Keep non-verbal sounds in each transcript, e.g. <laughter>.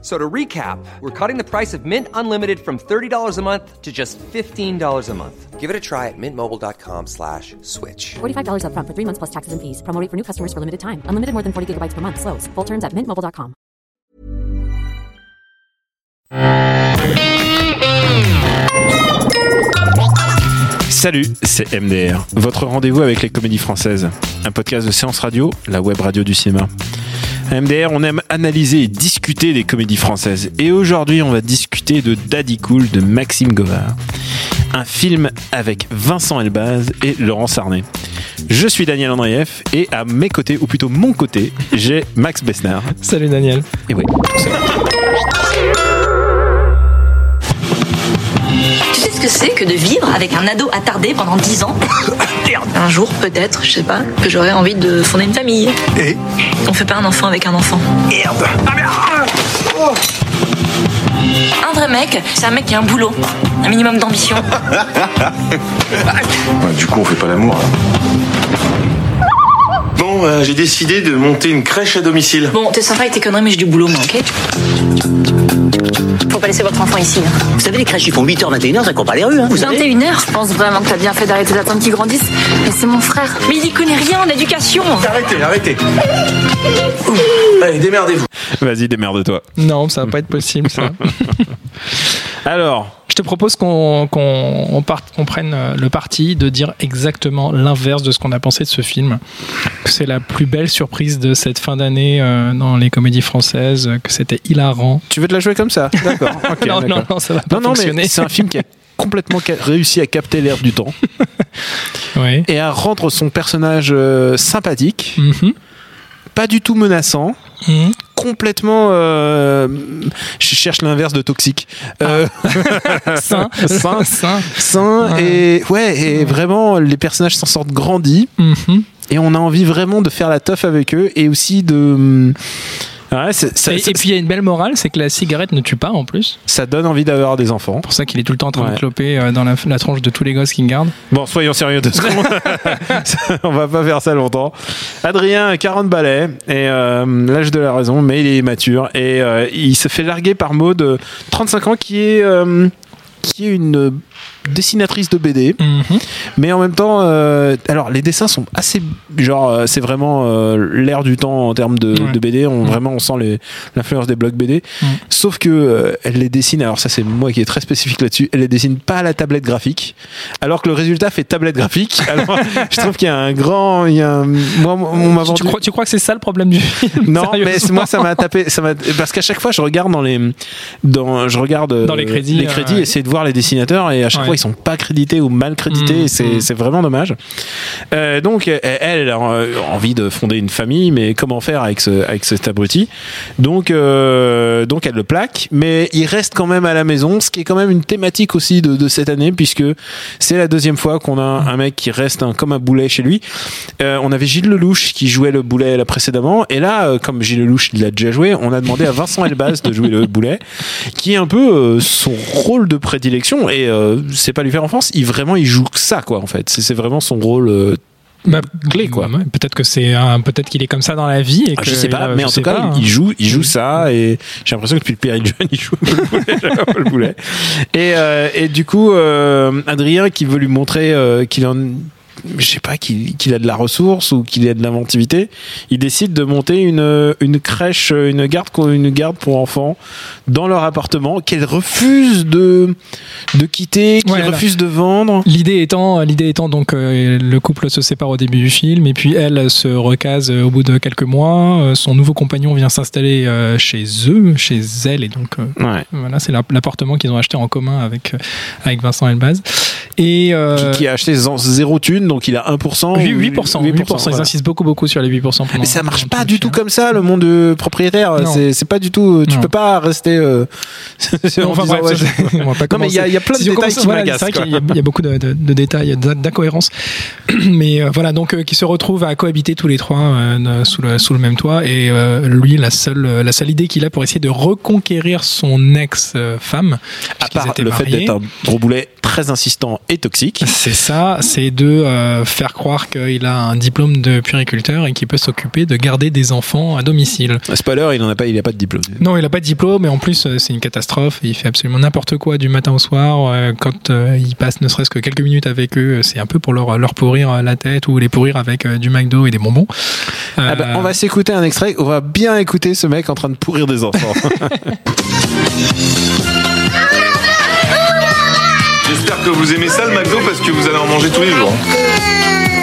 So to recap, we're cutting the price of Mint Unlimited from $30 a month to just $15 a month. Give it a try at mintmobile.com slash switch. $45 upfront for three months plus taxes and fees. Promo rate for new customers for limited time. Unlimited more than 40 gigabytes per month. Slows. Full terms at mintmobile.com. Salut, c'est MDR, votre rendez-vous avec les comédies françaises. Un podcast de séance radio, la web radio du cinéma. À MDR, on aime analyser et discuter des comédies françaises. Et aujourd'hui, on va discuter de Daddy Cool de Maxime Govard. Un film avec Vincent Elbaz et Laurent Sarnet. Je suis Daniel Andreev et à mes côtés, ou plutôt mon côté, j'ai Max Besnard. Salut Daniel. Et oui, Tu sais ce que c'est que de vivre avec un ado attardé pendant 10 ans? Un jour, peut-être, je sais pas, que j'aurais envie de fonder une famille. Et On fait pas un enfant avec un enfant. Merde Ah merde Oh Un vrai mec, c'est un mec qui a un boulot, un minimum d'ambition. <laughs> Ouais, Du coup, on fait pas l'amour. hein. Bon, euh, j'ai décidé de monter une crèche à domicile. Bon, t'es sympa avec tes conneries, mais j'ai du boulot, moi, ok? Faut pas laisser votre enfant ici. hein. Vous savez, les crèches, ils font 8h, 21h, ça court pas les rues, hein, vous savez 21h Je pense vraiment que t'as bien fait d'arrêter d'attendre qu'il grandisse. Mais c'est mon frère. Mais il y connaît rien en éducation. Arrêtez, arrêtez. Allez, démerdez-vous. vas-y, démerde-toi. Non, ça va pas être possible ça. <laughs> Alors, te propose qu'on on prenne euh, le parti de dire exactement l'inverse de ce qu'on a pensé de ce film. Que c'est la plus belle surprise de cette fin d'année euh, dans les comédies françaises, que c'était hilarant. tu veux te la jouer comme ça? D'accord. <laughs> ok, non, non, non, ça va pas Non, fonctionner. c'est un film qui a complètement réussi à capter l'air du temps <laughs> et à rendre son personnage euh, sympathique, Mhm. pas du tout menaçant, Mhm. Complètement. euh, je cherche l'inverse de toxique. Euh, <laughs> Sain, Sain. sain. sain Ouais. et ouais et vraiment les personnages s'en sortent grandis Mhm. et on a envie vraiment de faire la teuf avec eux et aussi de hum, ouais, c'est- ça, Et, ça- et puis il y a une belle morale, c'est que la cigarette ne tue pas en plus. ça donne envie d'avoir des enfants. C'est pour ça qu'il est tout le temps en train Ouais. de cloper euh, dans la, la tronche de tous les gosses qu'il garde. Bon, soyons sérieux deux secondes. <laughs> <laughs> On va pas faire ça longtemps. Adrien, 40 balais, et euh, l'âge de la raison, mais il est mature. Et euh, il se fait larguer par Maud, euh, 35 ans, qui est, qui est une dessinatrice de BD. Mhm. Mais en même temps, euh, alors les dessins sont assez. Genre, euh, c'est vraiment euh, l'air du temps en termes de, Ouais. de BD. On, Mm. Vraiment, on sent l'influence des blocs BD. Mm. Sauf que euh, elle les dessine. Alors, ça, c'est moi qui est très spécifique là-dessus. Elle les dessine pas à la tablette graphique. Alors que le résultat fait tablette graphique. <laughs> Alors, je trouve qu'il y a un grand. Il y a un- moi, on m'a Tu, vendu. tu crois, tu crois que c'est ça le problème du film Non, mais moi ça m'a tapé, ça m'a parce qu'à chaque fois je regarde dans les, dans, je regarde Dans les crédits, les crédits, essayer de voir les dessinateurs et à chaque Ouais. fois ils sont pas crédités ou mal crédités, Mm, et c'est c'est vraiment dommage. Euh, donc elle, elle a euh, envie de fonder une famille, mais comment faire avec ce, avec cet abruti? Donc euh, donc elle le plaque, mais il reste quand même à la maison, ce qui est quand même une thématique aussi de, de cette année puisque c'est la deuxième fois qu'on a un mec qui reste un, comme un boulet chez lui. Euh, on avait Gilles Lelouch qui jouait le boulet là précédemment, et là, euh, comme Gilles Lelouch l'a déjà joué, on a demandé à Vincent Elbaz de jouer le boulet, qui est un peu euh, son rôle de prédilection, et euh, c'est pas lui faire enfance, il vraiment il joue que ça quoi en fait, c'est vraiment son rôle. euh, Bah, Clé, quoi. ouais, peut-être que c'est peut-être qu'il est comme ça dans la vie. Et ah, que je sais pas, a- mais en tout cas, pas, il, il hein. joue, il joue ça, et j'ai l'impression que depuis le Péril Jeune, il joue <laughs> le boulet. Et, euh, et du coup, euh, Adrien qui veut lui montrer euh, qu'il en je sais pas qu'il a de la ressource ou qu'il a de l'inventivité, il décide de monter une, une crèche, une garde une garde pour enfants dans leur appartement qu'elle refuse de de quitter, qu'il Ouais, refuse de vendre. L'idée étant, l'idée étant donc euh, le couple se sépare au début du film et puis elle se recase euh, au bout de quelques mois. Euh, Son nouveau compagnon vient s'installer euh, chez eux, chez elle et donc Ouais. voilà c'est la- l'appartement qu'ils ont acheté en commun avec avec Vincent Elbaz. Et qui, qui a acheté zéro thune, donc il a 1%. 8%, 8%, 8%, ils voilà. insistent beaucoup beaucoup sur les 8%. pendant- Mais ça marche pas tout du tout comme ça, le monde euh, propriétaire. Non. C'est pas du tout. Tu Non. peux pas rester. euh, <laughs> en Enfin, disant, bref, ouais, ça, je- on va pas Non, mais il y a- y plein de Si détails qui voilà, m'agacent, C'est vrai quoi. qu'il y, y a beaucoup de, de- de détails, d'in- d'incohérences. <clears throat> Mais euh, voilà, donc euh, qui se retrouvent à cohabiter tous les trois euh, sous, le, sous le même toit. Et euh, lui, la seule, euh, la seule idée qu'il a pour essayer de reconquérir son ex-femme, à part le fait d'être un gros boulet très insistant et toxique. C'est ça, c'est de euh, faire croire qu'il a un diplôme de puériculteur et qu'il peut s'occuper de garder des enfants à domicile. Spoiler, il en a pas, il a pas de diplôme. Non, il a pas de diplôme, et en plus, euh, c'est une catastrophe. Il fait absolument n'importe quoi du matin au soir. Euh, Quand euh, il passe ne serait-ce que quelques minutes avec eux, c'est un peu pour leur, leur pourrir euh, la tête ou les pourrir avec euh, du McDo et des bonbons. Ah bah, Euh, on va s'écouter un extrait. On va bien écouter ce mec en train de pourrir des enfants. <laughs> J'espère que vous aimez ça le McDo parce que vous allez en manger tous les jours.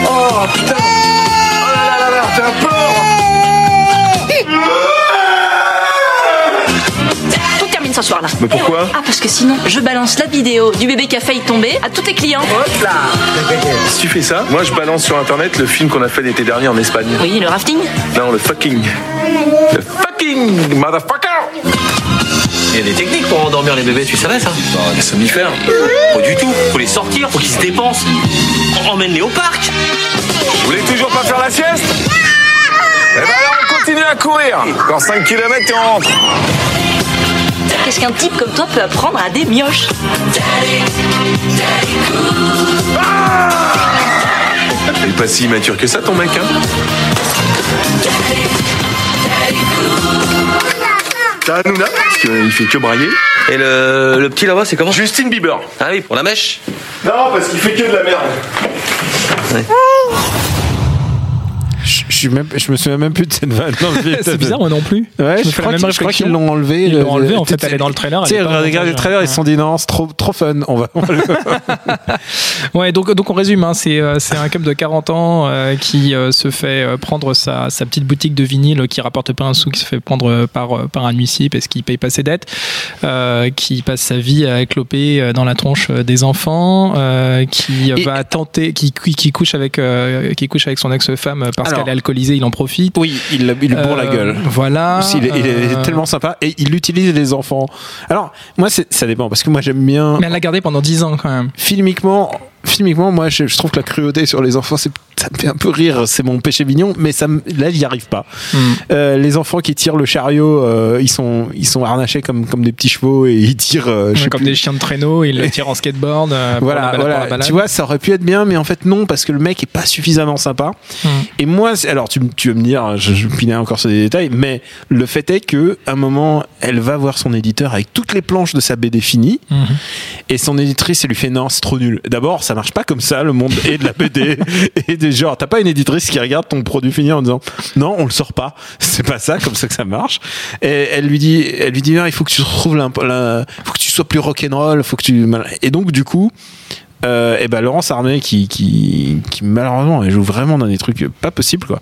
Oh putain Oh là là là là, t'es un porc Tout termine ce soir là. Mais pourquoi Ah, parce que sinon, je balance la vidéo du bébé qui a failli tomber à tous tes clients. Si tu fais ça, moi je balance sur internet le film qu'on a fait l'été dernier en Espagne. Oui, le rafting Non, le fucking. Le fucking motherfucker Il y a des techniques pour endormir les bébés, tu savais ça Les somnifères. Pas du tout. Faut les sortir, faut qu'ils se dépensent. Emmène-les au parc. Vous voulez toujours pas faire la sieste Eh ben alors on continue à courir Encore 5 km et on rentre Qu'est-ce qu'un type comme toi peut apprendre à des mioches Il est pas si immature que ça ton mec, hein? T'as Hanouna, parce qu'il fait que brailler. Et le, le petit là-bas, c'est comment Justin Bieber. Ah oui, pour la mèche. Non, parce qu'il fait que de la merde. je, je suis même, je me souviens même plus de cette vanne. <laughs> c'est bizarre, moi non plus. Ouais, je, crois qu'ils- l'ont enlevé. Ils l'ont enlevé, en fait, elle est dans le trailer, Tu sais, regarde le le trailer, ils se sont dit non, c'est trop, trop fun. On va. <laughs> Ouais, donc, donc on résume, hein, c'est euh, un couple de 40 ans euh, qui euh, se fait euh, prendre sa, sa petite boutique de vinyle qui rapporte pas un sou, qui se fait prendre euh, par, euh, par un huissier parce qu'il paye pas ses dettes, euh, qui passe sa vie à cloper euh, dans la tronche euh, des enfants, euh, qui euh, Et- va tenter, qui, qui, qui couche avec, euh, qui couche avec son ex-femme euh, parce qu'elle est alcoolisée, il en profite. Oui, il, il bourre la Euh, gueule. Voilà. Il, est- il est euh, tellement sympa et il utilise les enfants. Alors, moi, ça dépend parce que moi, j'aime bien. Mais elle l'a gardé pendant 10 ans quand même. filmiquement, filmiquement, moi, je, je trouve que la cruauté sur les enfants, c'est, ça me fait un peu rire. C'est mon péché mignon, mais ça, me- là, il n'y arrive pas. Hmm. Euh, les enfants qui tirent le chariot, euh, ils sont, ils sont harnachés comme, comme des petits chevaux et ils tirent. euh, comme plus. des chiens de traîneau, il le tire en skateboard. euh, pour Voilà, la balade- pour la voilà. Tu vois, ça aurait pu être bien, mais en fait non, parce que le mec est pas suffisamment sympa. Hmm. Et moi, alors tu, me- tu vas me dire, je, je pinais encore sur des détails, mais le fait est que à un moment, elle va voir son éditeur avec toutes les planches de sa BD finies, Mhm. et son éditrice, elle lui fait non, c'est trop nul. D'abord, ça marche pas comme ça, le monde est de la BD <laughs> et des genre, t'as pas une éditrice qui regarde ton produit fini en disant non, on le sort pas. C'est pas ça, comme ça que ça marche. Et elle lui dit, elle lui dit, non, il faut que tu retrouves la, la- faut que tu sois plus rock'n'roll, faut que tu, et donc du coup. Euh, et ben Laurence Armé qui, qui, qui malheureusement elle joue vraiment dans des trucs pas possibles quoi.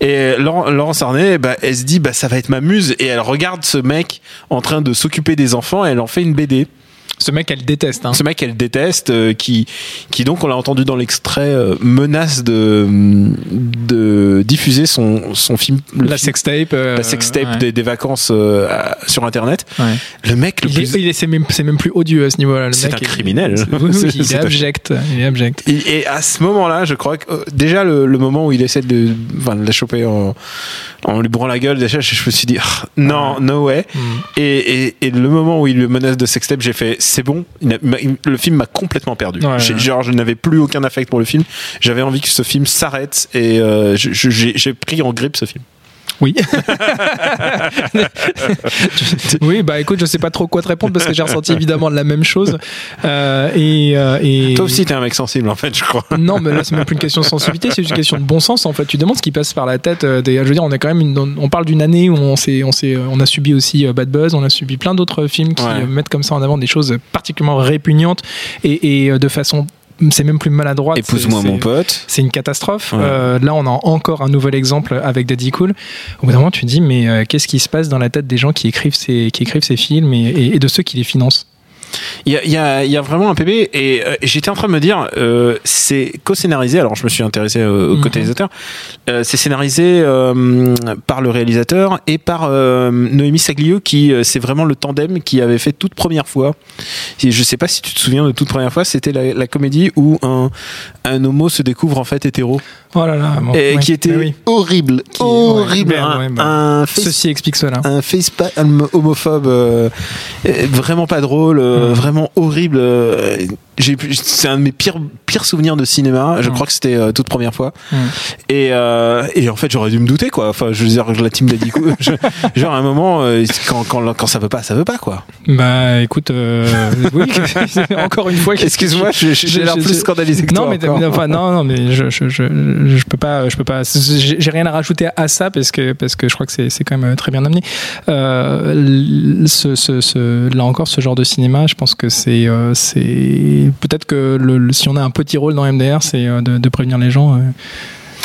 Et Laurence Arnay, bah, elle se dit bah ça va être ma muse et elle regarde ce mec en train de s'occuper des enfants et elle en fait une BD. Ce mec, elle déteste. Hein. Ce mec elle déteste euh, qui qui donc on l'a entendu dans l'extrait euh, menace de de diffuser son son film La sextape. euh, la sextape ouais. des, des vacances euh, sur internet. Ouais. Le mec le Il plus est, il est- c'est même, même plus odieux à ce niveau-là. C'est un criminel. oui, il est <laughs> abject. Il est abject. Et, et à ce moment-là, je crois que déjà le, le moment où il essaie de, enfin, de la choper en, en lui bourrant la gueule, déjà je, je me suis dit Ah, non, no way. Mm. Et, et, et le moment où il le menace de sextape, j'ai fait c'est bon. Le film m'a complètement perdu. Ouais, J'ai- ouais. Genre je n'avais plus aucun affect pour le film. J'avais envie que ce film s'arrête et euh, j'ai pris en grippe ce film. Oui. <laughs> oui, bah écoute, je sais pas trop quoi te répondre parce que j'ai ressenti évidemment la même chose. Euh, et, euh, et- Toi aussi t'es un mec sensible en fait, je crois. Non, mais là, c'est même plus une question de sensibilité, c'est une question de bon sens. En fait, tu demandes ce qui passe par la tête. euh, Des, je veux dire, on est quand même, une- on parle d'une année où on s'est, on s'est, on a subi aussi Bad Buzz, on a subi plein d'autres films qui Ouais. mettent comme ça en avant des choses particulièrement répugnantes et, et, de façon, c'est même plus maladroite. Épouse-moi mon pote. C'est une catastrophe. Ouais. Euh, là, on a encore un nouvel exemple avec Daddy Cool. Au bout d'un moment, tu te dis, mais euh, qu'est-ce qui se passe dans la tête des gens qui écrivent ces, qui écrivent ces films et, et- et de ceux qui les financent? Il y a, y, a, y a vraiment un PB et euh, j'étais en train de me dire, euh, c'est co-scénarisé. Alors je me suis intéressé au côté des auteurs. Euh, c'est scénarisé euh, par le réalisateur et par euh, Noémie Saglio qui euh, c'est vraiment le tandem qui avait fait toute première fois. Et je sais pas si tu te souviens de toute première fois, c'était la, la comédie où un, un homo se découvre en fait hétéro Oh là là. bon, et ouais, qui était bah oui. horrible, Qui- horrible, ouais, un, ouais, bah, un face- Ceci explique cela. un facepalm homophobe euh, euh, vraiment pas drôle, euh, Mm. vraiment horrible. C'est un de mes pires, pires souvenirs de cinéma. Je Mm. crois que c'était euh, toute première fois. Mm. Et, euh, et en fait, j'aurais dû me douter, quoi. Enfin, je veux dire, la team d'Adi <laughs> genre à un moment, euh, quand, quand, quand ça veut pas, ça veut pas, quoi. Bah écoute, euh, oui, <laughs> <laughs> encore une fois. Excuse-moi, j'ai l'air plus scandalisé que non, toi. mais, enfin, non, non, mais je, je, je, je peux pas, je peux pas. J'ai rien à rajouter à ça parce que parce que je crois que c'est c'est quand même très bien amené. Ce, ce, ce- là encore, ce genre de cinéma, je pense que c'est c'est peut-être que le, si on a un petit rôle dans MDR, c'est euh, de, de prévenir les gens.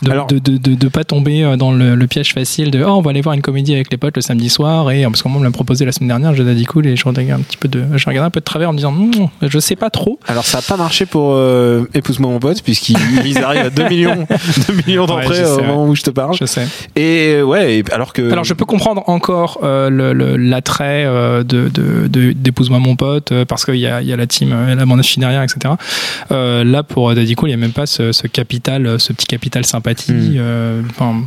Euh, de, Alors- de, de, de, de pas tomber euh, dans le, le piège facile de oh on va aller voir une comédie avec les potes le samedi soir et parce qu'on me l'a proposé la semaine dernière j'ai dit cool et je regardais un petit peu de je regardais un peu de travers en me disant Non, je sais pas trop Alors, ça a pas marché pour euh, Épouse-moi mon pote, puisqu'ils ils <laughs> arrivent à 2 millions, 2 millions d'entrées Ouais, sais, au ouais. moment où je te parle. je sais Et euh, ouais, alors que. Alors je peux comprendre encore euh, le- le- l'attrait euh, de, de, de- d'épouse-moi mon pote euh, parce qu'il y a, il y a la team, euh, la bande derrière, etc. Euh, là pour Daddy Cool, il n'y a même pas ce, ce capital, euh, ce petit capital sympathie. Mm. euh, enfin,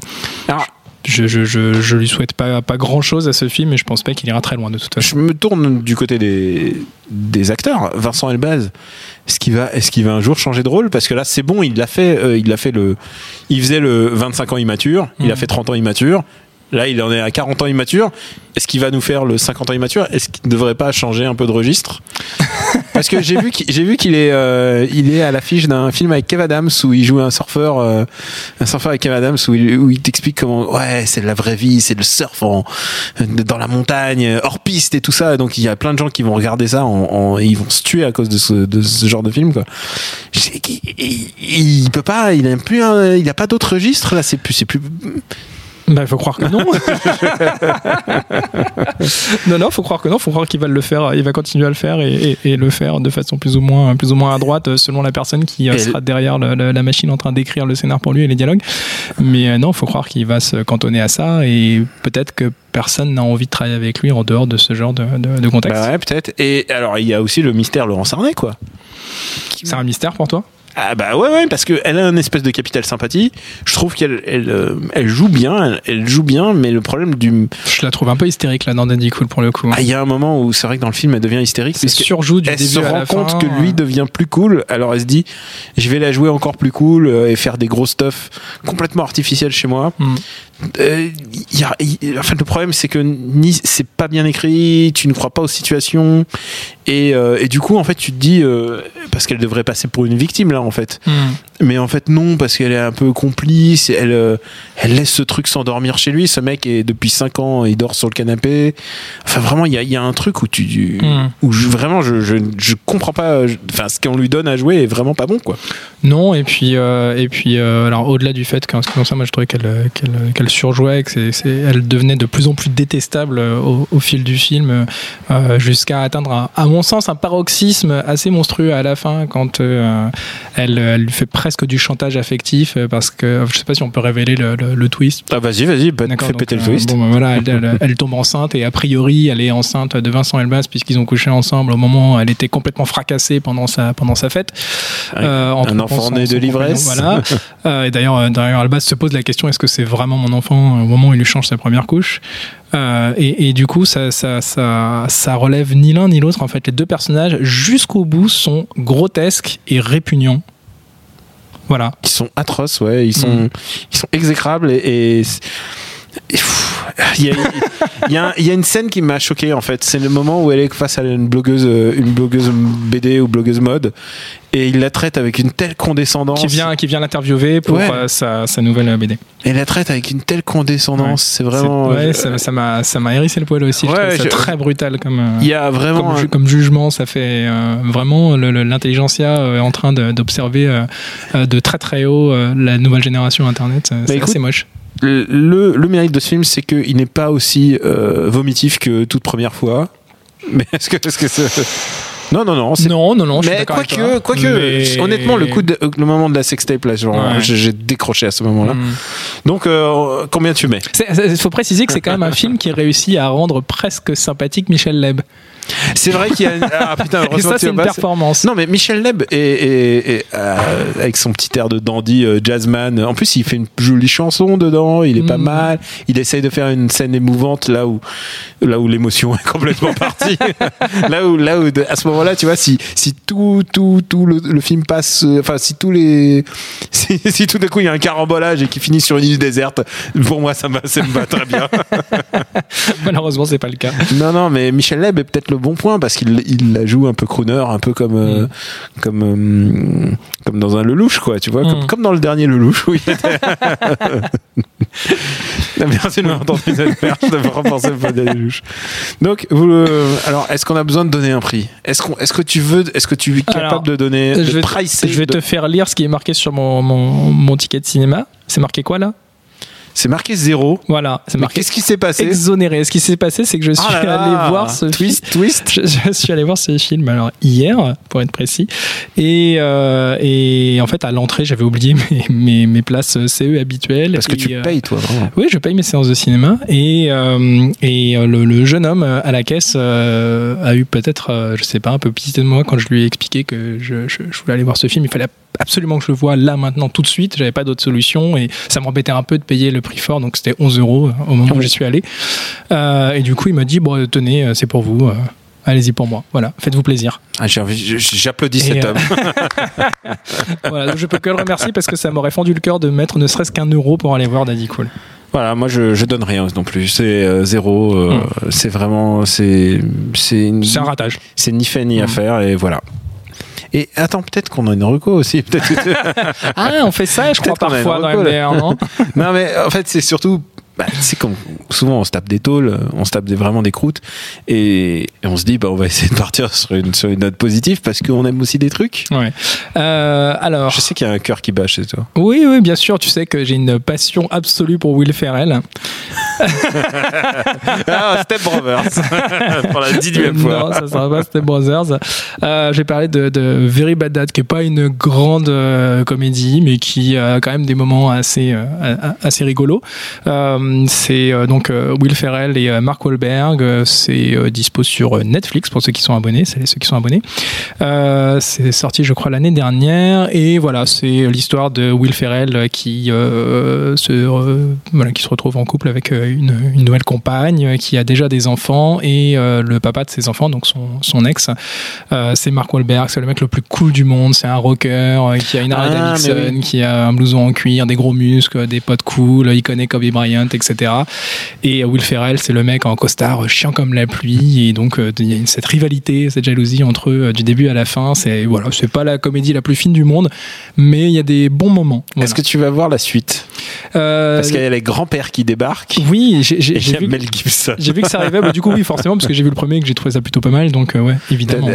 Alors, je, je, je, je lui souhaite pas, pas grand chose à ce film et je pense pas qu'il ira très loin de toute façon. Je me tourne du côté des, des acteurs. Vincent Elbaz, est-ce qu'il va, est-ce qu'il va un jour changer de rôle? Parce que là, c'est bon, il l'a fait. euh, il l'a fait le. Il faisait le 25 ans immature. Il a Mhm. fait 30 ans immature. Là, il en est à 40 ans immature. Est-ce qu'il va nous faire le 50 ans immature? Est-ce qu'il ne devrait pas changer un peu de registre? <laughs> Parce que j'ai vu qu'il, est, euh, il est à l'affiche d'un film avec Kev Adams où il joue un surfeur, euh, un surfeur avec Kev Adams où il, où il t'explique comment, ouais, c'est la vraie vie, c'est le surf en, dans la montagne, hors piste et tout ça. Donc il y a plein de gens qui vont regarder ça, et ils vont se tuer à cause de ce, genre de film, quoi. Il, il, peut pas, il a plus, il a pas d'autre registre là. C'est plus, c'est plus. Bah, faut croire que non. <laughs> non, non, faut croire que non. Faut croire qu'il va le faire. Il va continuer à le faire et, et- et le faire de façon plus ou moins, plus ou moins à droite, selon la personne qui euh, Et sera derrière le- le- la machine en train d'écrire le scénar pour lui et les dialogues. Mais euh, non, faut croire qu'il va se cantonner à ça et peut-être que personne n'a envie de travailler avec lui en dehors de ce genre de, de- de contexte. Bah ouais, peut-être. Et alors il y a aussi le mystère Laurent Sarnet, quoi. C'est un mystère pour toi? Ah bah ouais ouais parce qu'elle a une espèce de capital sympathie. Je trouve qu'elle elle, euh, elle joue bien, elle, elle joue bien, mais le problème du Je la trouve un peu hystérique là dans Dandy Cool pour le coup. ah il y a un moment où c'est vrai que dans le film elle devient hystérique puisque surjoue du elle début se à rend la compte fin. que lui devient plus cool. Alors elle se dit je vais la jouer encore plus cool euh, et faire des gros stuff complètement artificiels chez moi. Mm. Euh, en fait le problème c'est que ni c'est pas bien écrit, tu ne crois pas aux situations et, euh, et du coup en fait tu te dis euh, parce qu'elle devrait passer pour une victime là en fait. Hmm. Mais en fait non parce qu'elle est un peu complice, elle euh, elle laisse ce truc s'endormir chez lui. Ce mec est depuis 5 ans, il dort sur le canapé. Enfin vraiment il y a, y a un truc où tu Mm. où je, vraiment je, je je comprends pas. Enfin ce qu'on lui donne à jouer est vraiment pas bon quoi. Non, et puis, euh, et puis euh, alors au-delà du fait qu'en ce qui concerne, moi je trouvais qu'elle qu'elle qu'elle surjouait, que c'est, elle devenait de plus en plus détestable au, au fil du film, euh, jusqu'à atteindre, un- à mon sens, un paroxysme assez monstrueux à la fin quand elle, elle lui fait presque du chantage affectif, euh, parce que je sais pas si on peut révéler le, le- le twist. Ah vas-y vas-y bah, fais péter le euh, twist. bon, ben voilà, elle, elle- <laughs> elle tombe enceinte et a priori elle est enceinte de Vincent Elbaz puisqu'ils ont couché ensemble au moment où elle était complètement fracassée pendant sa, pendant sa fête. Euh, un enfant né de l'ivresse. Voilà. <laughs> Euh, et d'ailleurs, euh, d'ailleurs, Albaz se pose la question est-ce que c'est vraiment mon enfant euh, au moment où il lui change sa première couche? Euh, et, et du coup, ça, ça, ça, ça relève ni l'un ni l'autre. En fait, les deux personnages, jusqu'au bout, sont grotesques et répugnants. Voilà. Ils sont atroces ouais, ils sont Mm. ils sont exécrables et, il y a, il y, a un- il y a une scène qui m'a choqué en fait. C'est le moment où elle est face à une blogueuse, euh, une blogueuse BD ou blogueuse mode, et il la traite avec une telle condescendance. Qui vient, qui vient l'interviewer pour Ouais. euh, sa, sa nouvelle euh, BD. Et la traite avec une telle condescendance. C'est C'est- vraiment. ouais, euh, ça, m'a, ça m'a hérissé le poil aussi. je Ouais, je- très brutal comme. Il y a vraiment. comme, un- ju- comme jugement, ça fait euh, vraiment l'intelligentsia euh, est en train d'observer de très très haut la nouvelle génération Internet. C'est c'est assez moche. Le, le mérite de ce film, c'est qu'il n'est pas aussi euh, vomitif que toute première fois. <laughs> Mais est-ce que, est-ce que c'est- Non, non, non. c'est- Non, non, non, je Mais quoique, toi. quoique, Mais- honnêtement, le coup de, le moment de la sextape là, genre, Ouais. j'ai décroché à ce moment-là. Hmm. Donc, euh, combien tu mets? Il faut préciser que c'est quand même un film qui réussit à rendre presque sympathique Michel Leb. C'est vrai qu'il y a. Ah putain, <laughs> heureusement ça, c'est une performance. Non, mais Michel Leb est, est- est, euh, avec son petit air de dandy euh, jazzman. En plus, il fait une jolie chanson dedans. Il est pas Mm. mal. Il essaye de faire une scène émouvante là où là où l'émotion <laughs> est complètement partie. <laughs> là où là où de- à ce moment-là, tu vois, si si tout tout tout le, le film passe, euh, enfin si tous les si, si tout d'un coup il y a un carambolage et qui finit sur une île déserte, pour moi ça me ça me va très bien. Malheureusement, c'est pas le cas. Non, non, mais Michel Leb est peut-être le bon point parce qu'il il la joue un peu crooner, un peu comme euh, comme euh, comme dans un Lelouch, quoi. Tu vois, comme, Mm. comme dans le dernier Lelouch où il était. Merci de m'avoir entendu cette perche de repenser peu à Lelouch. Donc, vous, euh, alors, est-ce qu'on a besoin de donner un prix? Est-ce qu'on, est-ce que tu veux, est-ce que tu es capable Alors, de donner, de je vais, pricer je vais de- te faire lire ce qui est marqué sur mon, mon, mon ticket de cinéma. C'est marqué quoi là? C'est marqué zéro. Voilà, c'est marqué qu'est-ce qui s'est passé exonéré. Ce qui s'est passé, c'est que je suis Ah là là. allé voir ce twist, film. twist. <laughs> Je, je suis allé voir ce film alors hier, pour être précis, et, euh, et en fait à l'entrée j'avais oublié mes, mes, mes places CE habituelles. Parce que tu euh, payes, toi, vraiment. Oui, je paye mes séances de cinéma et, euh, et euh, le, le jeune homme euh, à la caisse euh, a eu peut-être, euh, je sais pas, un peu pitié de moi quand je lui ai expliqué que je, je- je voulais aller voir ce film. Il fallait absolument que je le voie là maintenant tout de suite. J'avais pas d'autre solution et ça m'embêtait un peu de payer le prix fort, donc c'était 11 euros euh, au moment où j'y suis allé. Euh, et du coup, il m'a dit bon, tenez, euh, c'est pour vous. euh, Allez-y pour moi. Voilà, faites-vous plaisir. Ah, j'applaudis Et, cet euh, homme. <laughs> <laughs> voilà, donc je peux que le remercier parce que ça m'aurait fendu le cœur de mettre ne serait-ce qu'un euro pour aller voir Daddy Cool. Voilà, moi je, je donne rien non plus. C'est euh, zéro. euh, C'est vraiment c'est c'est une- un ratage. c'est ni fait ni à Mm. faire et voilà. Et attends, peut-être qu'on a une reco aussi. Peut-être. <laughs> Ah, on fait ça, je crois, parfois dans reco. MDR, non? <laughs> Non mais en fait c'est surtout. Bah, c'est comme souvent on se tape des tôles, on se tape des, vraiment des croûtes et, et on se dit bah on va essayer de partir <laughs> sur une, sur une note positive parce qu'on aime aussi des trucs. Ouais. Euh, alors, Je sais qu'il y a un cœur qui bat chez toi. oui, oui, bien sûr, tu sais que j'ai une passion absolue pour Will Ferrell. <laughs> Ah, Step Brothers <laughs> pour la dixième fois. Non, ça sera pas Step Brothers. Euh, j'ai parlé de, de Very Bad Dad, qui est pas une grande euh, comédie, mais qui a quand même des moments assez euh, assez rigolos. Euh, c'est euh, donc euh, Will Ferrell et euh, Mark Wahlberg. Euh, C'est euh, dispo sur euh, Netflix pour ceux qui sont abonnés. C'est ceux qui sont abonnés. Euh, c'est sorti, je crois, l'année dernière. Et voilà, c'est l'histoire de Will Ferrell qui euh, se euh, voilà, qui se retrouve en couple avec euh, une, une nouvelle compagne euh, qui a déjà des enfants et euh, le papa de ses enfants, donc son, son ex, euh, c'est Mark Wahlberg, c'est le mec le plus cool du monde, c'est un rocker euh, qui a une Harley Ah, Davidson, mais oui. qui a un blouson en cuir, des gros muscles, des potes cool, il connaît Kobe Bryant, etc. Et euh, Will Ferrell, c'est le mec en costard euh, chiant comme la pluie et donc euh, il y a cette rivalité, cette jalousie entre eux du début à la fin. C'est voilà, c'est pas la comédie la plus fine du monde, mais il y a des bons moments. Voilà. Est-ce que tu vas voir la suite? Euh, Parce qu'il y a les grands-pères qui débarquent. oui, j'ai vu, que- Mel Gibson. j'ai vu que ça arrivait. Bah, du coup, oui, forcément, parce que j'ai vu le premier et que j'ai trouvé ça plutôt pas mal. Donc, euh, ouais, évidemment.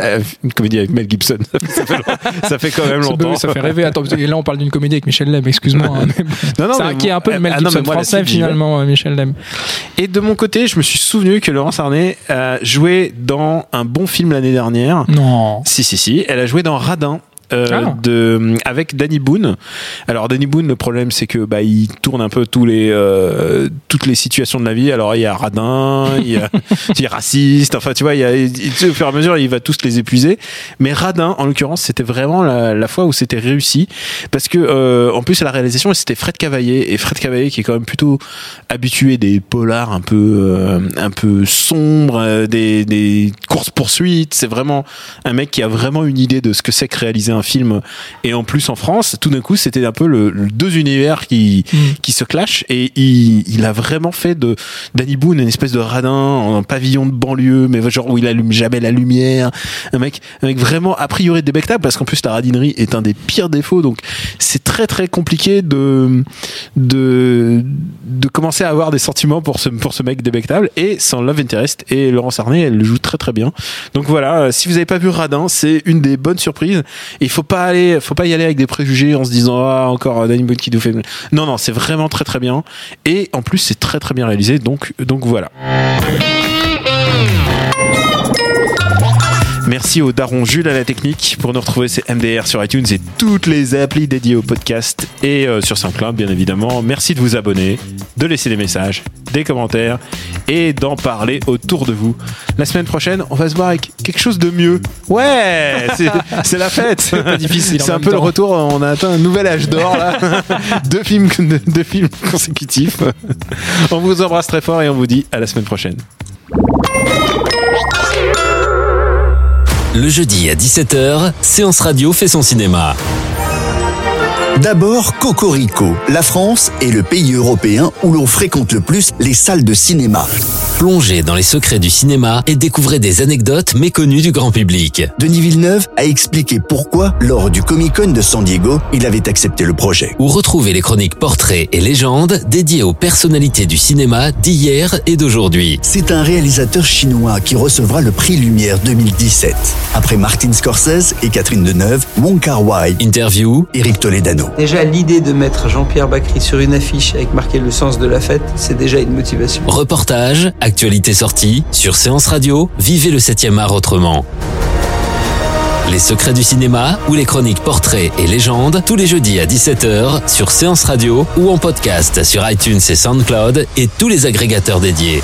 Une comédie avec Mel Gibson. <laughs> ça, fait, long- ça fait quand même longtemps. ça fait rêver. Attends, et là, on parle d'une comédie avec Michel Leb, excuse-moi. hein, mais. Non, non, ça mais qui est un peu le Mel ah non, Gibson mais moi, la français, finalement, euh, Michel Leb. Et de mon côté, je me suis souvenu que Laurence Arnay a joué dans un bon film l'année dernière. Non. Si, si, si. Elle a joué dans Radin. Euh, Ah. de avec Danny Boone. Alors Danny Boone, le problème c'est que bah il tourne un peu tous les euh, toutes les situations de la vie. Alors il y a radin, il y a, <laughs> il a raciste. Enfin tu vois, il y a il- au fur et à mesure il va tous les épuiser. Mais radin, en l'occurrence, c'était vraiment la, la fois où c'était réussi parce que euh, en plus à la réalisation c'était Fred Cavaillé et Fred Cavaillé qui est quand même plutôt habitué des polars un peu un peu sombres, des, des courses poursuites. C'est vraiment un mec qui a vraiment une idée de ce que c'est que réaliser un film. Et en plus en France, tout d'un coup, c'était un peu le, le deux univers qui qui se clashent et il, il a vraiment fait de Danny Boone une espèce de radin en pavillon de banlieue, mais genre où il allume jamais la lumière. Un mec, un mec vraiment a priori débectable parce qu'en plus la radinerie est un des pires défauts. Donc c'est très très compliqué de de de commencer à avoir des sentiments pour ce pour ce mec débectable et sans Love Interest et Laurence Arnay elle le joue très très bien donc voilà si vous avez pas vu Radin c'est une des bonnes surprises et il faut pas faut pas y aller avec des préjugés en se disant ah encore Danny Boone qui nous fait non non c'est vraiment très très bien. Et en plus c'est très très bien réalisé. Donc donc voilà Merci au daron Jules à la technique. Pour nous retrouver, c'est MDR sur iTunes et toutes les applis dédiées au podcast et euh, sur SoundCloud, bien évidemment. Merci de vous abonner, de laisser des messages, des commentaires et d'en parler autour de vous. La semaine prochaine, on va se voir avec quelque chose de mieux. Ouais, <laughs> c'est la fête. C'est un peu le retour. On a atteint un nouvel âge d'or là. <laughs> deux films, deux films consécutifs. On vous embrasse très fort et on vous dit à la semaine prochaine. Le jeudi à 17h, Séance Radio fait son cinéma. D'abord, Cocorico. La France est le pays européen où l'on fréquente le plus les salles de cinéma. Plongez dans les secrets du cinéma et découvrez des anecdotes méconnues du grand public. Denis Villeneuve a expliqué pourquoi, lors du Comic Con de San Diego, il avait accepté le projet. Où retrouvez les chroniques portraits et légendes dédiées aux personnalités du cinéma d'hier et d'aujourd'hui. C'est un réalisateur chinois qui recevra le prix Lumière 2017. Après Martin Scorsese et Catherine Deneuve, Wong Kar-wai, Interview, Eric Toledano. Déjà, l'idée de mettre Jean-Pierre Bacry sur une affiche avec marqué le sens de la fête, c'est déjà une motivation. reportage, actualité sortie, sur Séance Radio, vivez le 7e art autrement. Les secrets du cinéma ou les chroniques portraits et légendes tous les jeudis à 17h sur Séance Radio ou en podcast sur iTunes et SoundCloud et tous les agrégateurs dédiés.